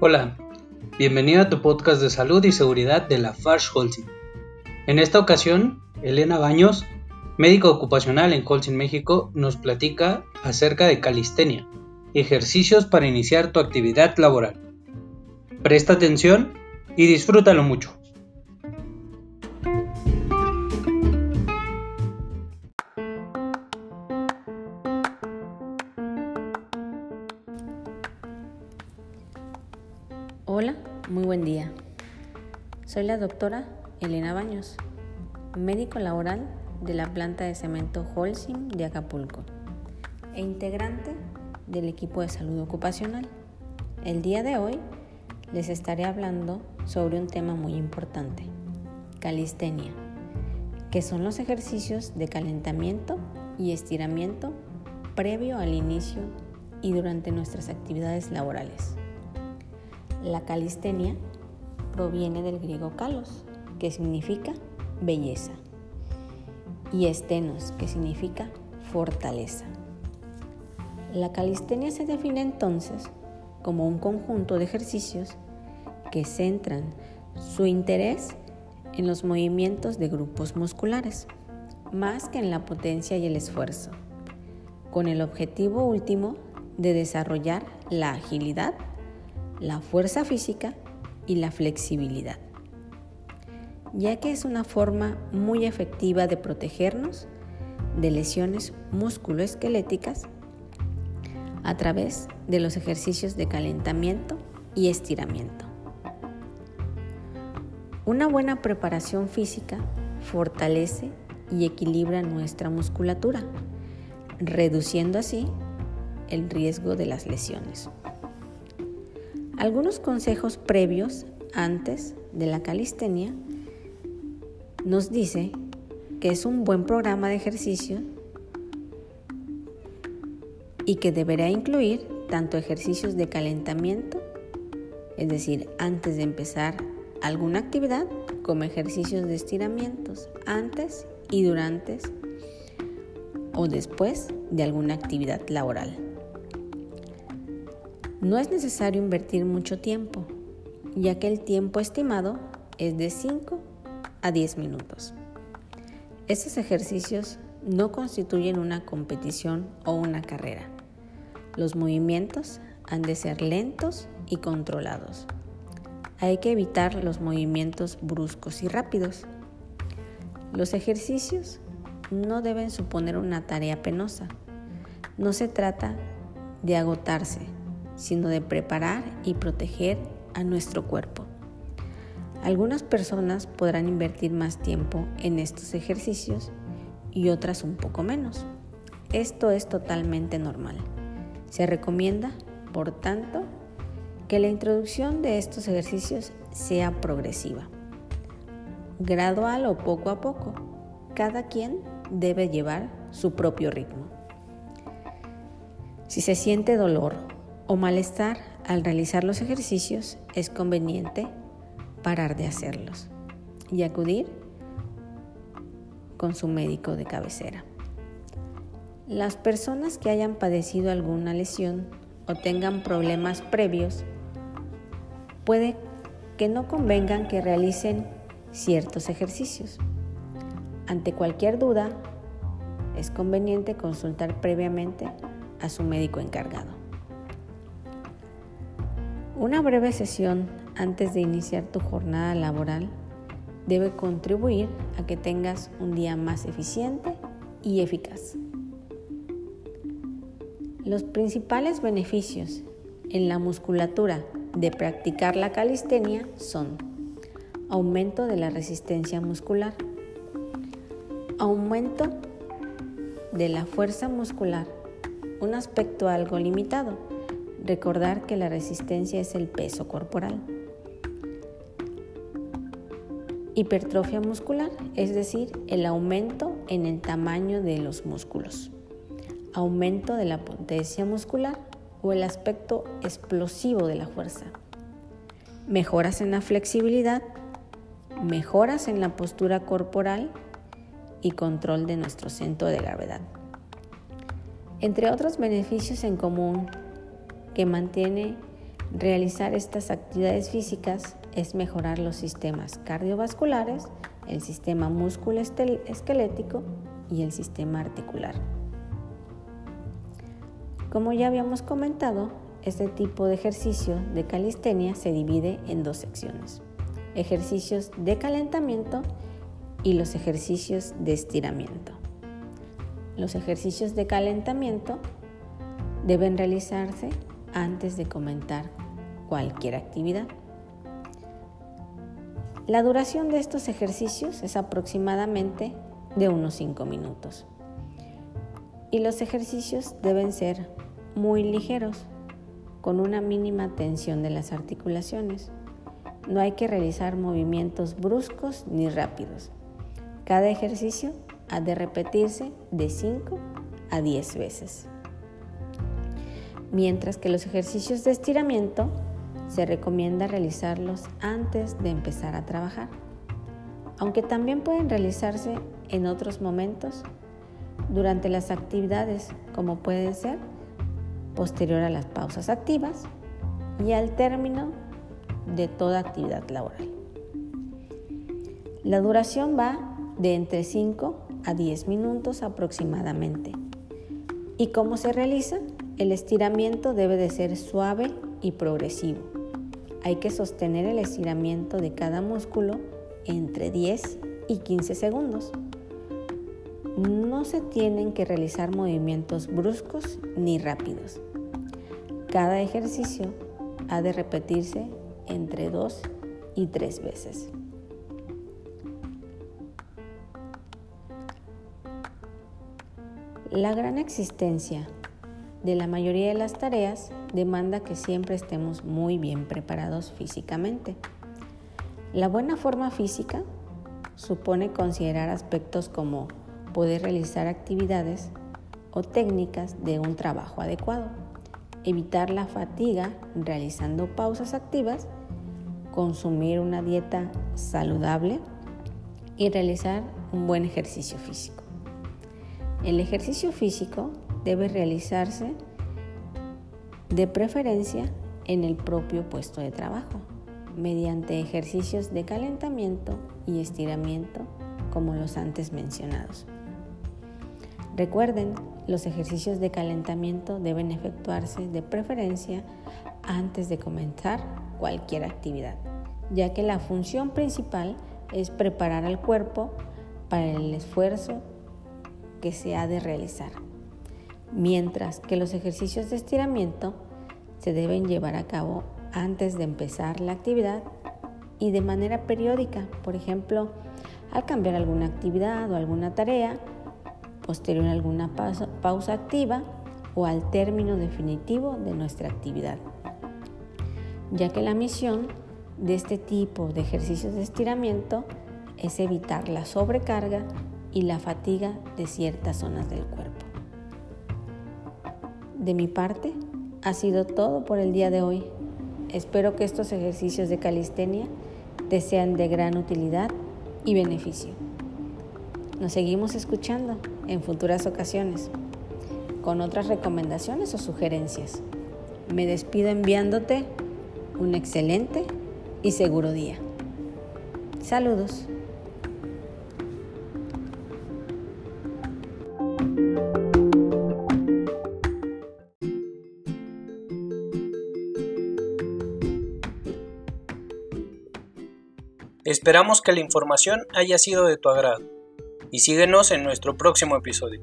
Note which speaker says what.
Speaker 1: Hola, bienvenido a tu podcast de salud y seguridad de la Farsh Holcim. En esta ocasión, Elena Baños, médico ocupacional en Holcim México, nos platica acerca de calistenia, ejercicios para iniciar tu actividad laboral. Presta atención y disfrútalo mucho.
Speaker 2: Hola, muy buen día. Soy la doctora Elena Baños, médico laboral de la planta de cemento Holcim de Acapulco e integrante del equipo de salud ocupacional. El día de hoy les estaré hablando sobre un tema muy importante, calistenia, que son los ejercicios de calentamiento y estiramiento previo al inicio y durante nuestras actividades laborales. La calistenia proviene del griego kalos, que significa belleza, y estenos, que significa fortaleza. La calistenia se define entonces como un conjunto de ejercicios que centran su interés en los movimientos de grupos musculares, más que en la potencia y el esfuerzo, con el objetivo último de desarrollar la agilidad la fuerza física y la flexibilidad, ya que es una forma muy efectiva de protegernos de lesiones musculoesqueléticas a través de los ejercicios de calentamiento y estiramiento. Una buena preparación física fortalece y equilibra nuestra musculatura, reduciendo así el riesgo de las lesiones. Algunos consejos previos antes de la calistenia nos dice que es un buen programa de ejercicio y que deberá incluir tanto ejercicios de calentamiento, es decir, antes de empezar alguna actividad, como ejercicios de estiramientos antes y durante o después de alguna actividad laboral. No es necesario invertir mucho tiempo, ya que el tiempo estimado es de 5 a 10 minutos. Estos ejercicios no constituyen una competición o una carrera. Los movimientos han de ser lentos y controlados. Hay que evitar los movimientos bruscos y rápidos. Los ejercicios no deben suponer una tarea penosa. No se trata de agotarse, sino de preparar y proteger a nuestro cuerpo. Algunas personas podrán invertir más tiempo en estos ejercicios y otras un poco menos. Esto es totalmente normal. Se recomienda, por tanto, que la introducción de estos ejercicios sea progresiva, gradual o poco a poco. Cada quien debe llevar su propio ritmo. Si se siente dolor o malestar al realizar los ejercicios, es conveniente parar de hacerlos y acudir con su médico de cabecera. Las personas que hayan padecido alguna lesión o tengan problemas previos, puede que no convengan que realicen ciertos ejercicios. Ante cualquier duda, es conveniente consultar previamente a su médico encargado. Una breve sesión antes de iniciar tu jornada laboral debe contribuir a que tengas un día más eficiente y eficaz. Los principales beneficios en la musculatura de practicar la calistenia son aumento de la resistencia muscular, aumento de la fuerza muscular, un aspecto algo limitado Recordar que la resistencia es el peso corporal. Hipertrofia muscular, es decir, el aumento en el tamaño de los músculos. Aumento de la potencia muscular o el aspecto explosivo de la fuerza. Mejoras en la flexibilidad, mejoras en la postura corporal y control de nuestro centro de gravedad. Entre otros beneficios en común que mantiene Realizar estas actividades físicas es mejorar los sistemas cardiovasculares, el sistema músculo-esquelético y el sistema articular. Como ya habíamos comentado, este tipo de ejercicio de calistenia se divide en dos secciones. Ejercicios de calentamiento y los ejercicios de estiramiento. Los ejercicios de calentamiento deben realizarse antes de comentar cualquier actividad. La duración de estos ejercicios es aproximadamente de unos 5 minutos. Y los ejercicios deben ser muy ligeros, con una mínima tensión de las articulaciones. No hay que realizar movimientos bruscos ni rápidos. Cada ejercicio ha de repetirse de 5 a 10 veces mientras que los ejercicios de estiramiento se recomienda realizarlos antes de empezar a trabajar, aunque también pueden realizarse en otros momentos durante las actividades como pueden ser posterior a las pausas activas y al término de toda actividad laboral. La duración va de entre 5 a 10 minutos aproximadamente. ¿Y cómo se realiza? El estiramiento debe de ser suave y progresivo. Hay que sostener el estiramiento de cada músculo entre 10 y 15 segundos. No se tienen que realizar movimientos bruscos ni rápidos. Cada ejercicio ha de repetirse entre 2 y 3 veces. La gran existencia de la mayoría de las tareas demanda que siempre estemos muy bien preparados físicamente. La buena forma física supone considerar aspectos como poder realizar actividades o técnicas de un trabajo adecuado, evitar la fatiga realizando pausas activas, consumir una dieta saludable y realizar un buen ejercicio físico. El ejercicio físico debe realizarse de preferencia en el propio puesto de trabajo, mediante ejercicios de calentamiento y estiramiento como los antes mencionados. Recuerden, los ejercicios de calentamiento deben efectuarse de preferencia antes de comenzar cualquier actividad, ya que la función principal es preparar al cuerpo para el esfuerzo que se ha de realizar mientras que los ejercicios de estiramiento se deben llevar a cabo antes de empezar la actividad y de manera periódica, por ejemplo, al cambiar alguna actividad o alguna tarea, posterior a alguna pausa, activa o al término definitivo de nuestra actividad, ya que la misión de este tipo de ejercicios de estiramiento es evitar la sobrecarga y la fatiga de ciertas zonas del cuerpo. De mi parte, ha sido todo por el día de hoy. Espero que estos ejercicios de calistenia te sean de gran utilidad y beneficio. Nos seguimos escuchando en futuras ocasiones con otras recomendaciones o sugerencias. Me despido enviándote un excelente y seguro día. Saludos.
Speaker 1: Esperamos que la información haya sido de tu agrado y síguenos en nuestro próximo episodio.